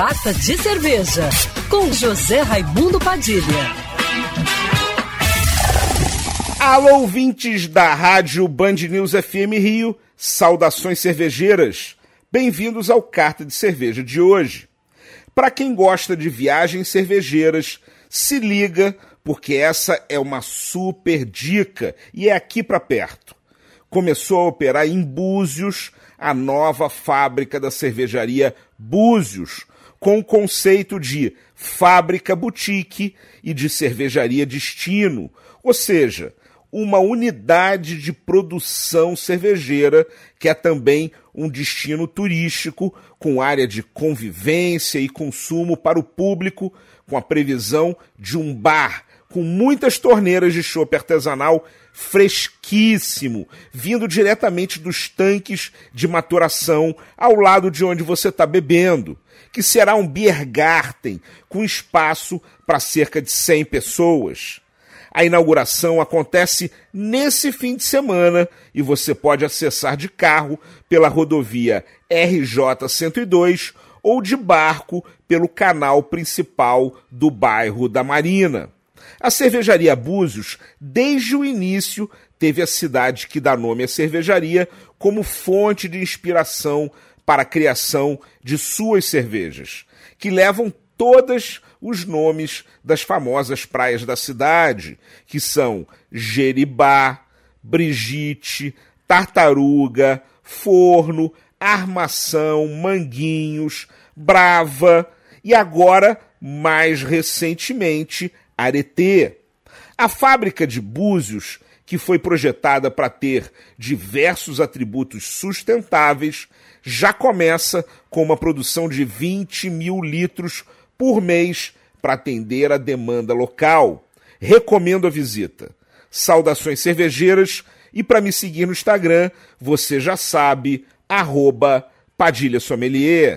Carta de Cerveja, com José Raimundo Padilha. Alô, ouvintes da rádio Band News FM Rio, saudações cervejeiras. Bem-vindos ao Carta de Cerveja de hoje. Para quem gosta de viagens cervejeiras, se liga, porque essa é uma super dica e é aqui para perto. Começou a operar em Búzios a nova fábrica da cervejaria Búzios, com o conceito de fábrica boutique e de cervejaria destino, ou seja, uma unidade de produção cervejeira que é também um destino turístico com área de convivência e consumo para o público, com a previsão de um bar com muitas torneiras de chopp artesanal fresquíssimo, vindo diretamente dos tanques de maturação ao lado de onde você está bebendo, que será um Biergarten com espaço para cerca de 100 pessoas. A inauguração acontece nesse fim de semana e você pode acessar de carro pela rodovia RJ 102 ou de barco pelo canal principal do bairro da Marina. A cervejaria Búzios, desde o início, teve a cidade que dá nome à cervejaria como fonte de inspiração para a criação de suas cervejas, que levam todas os nomes das famosas praias da cidade, que são Jeribá, Brigitte, Tartaruga, Forno, Armação, Manguinhos, Brava e agora, mais recentemente, Aretê. A fábrica de Búzios, que foi projetada para ter diversos atributos sustentáveis, já começa com uma produção de 20 mil litros por mês para atender a demanda local. Recomendo a visita. Saudações cervejeiras e para me seguir no Instagram, você já sabe, arroba Padilha Sommelier.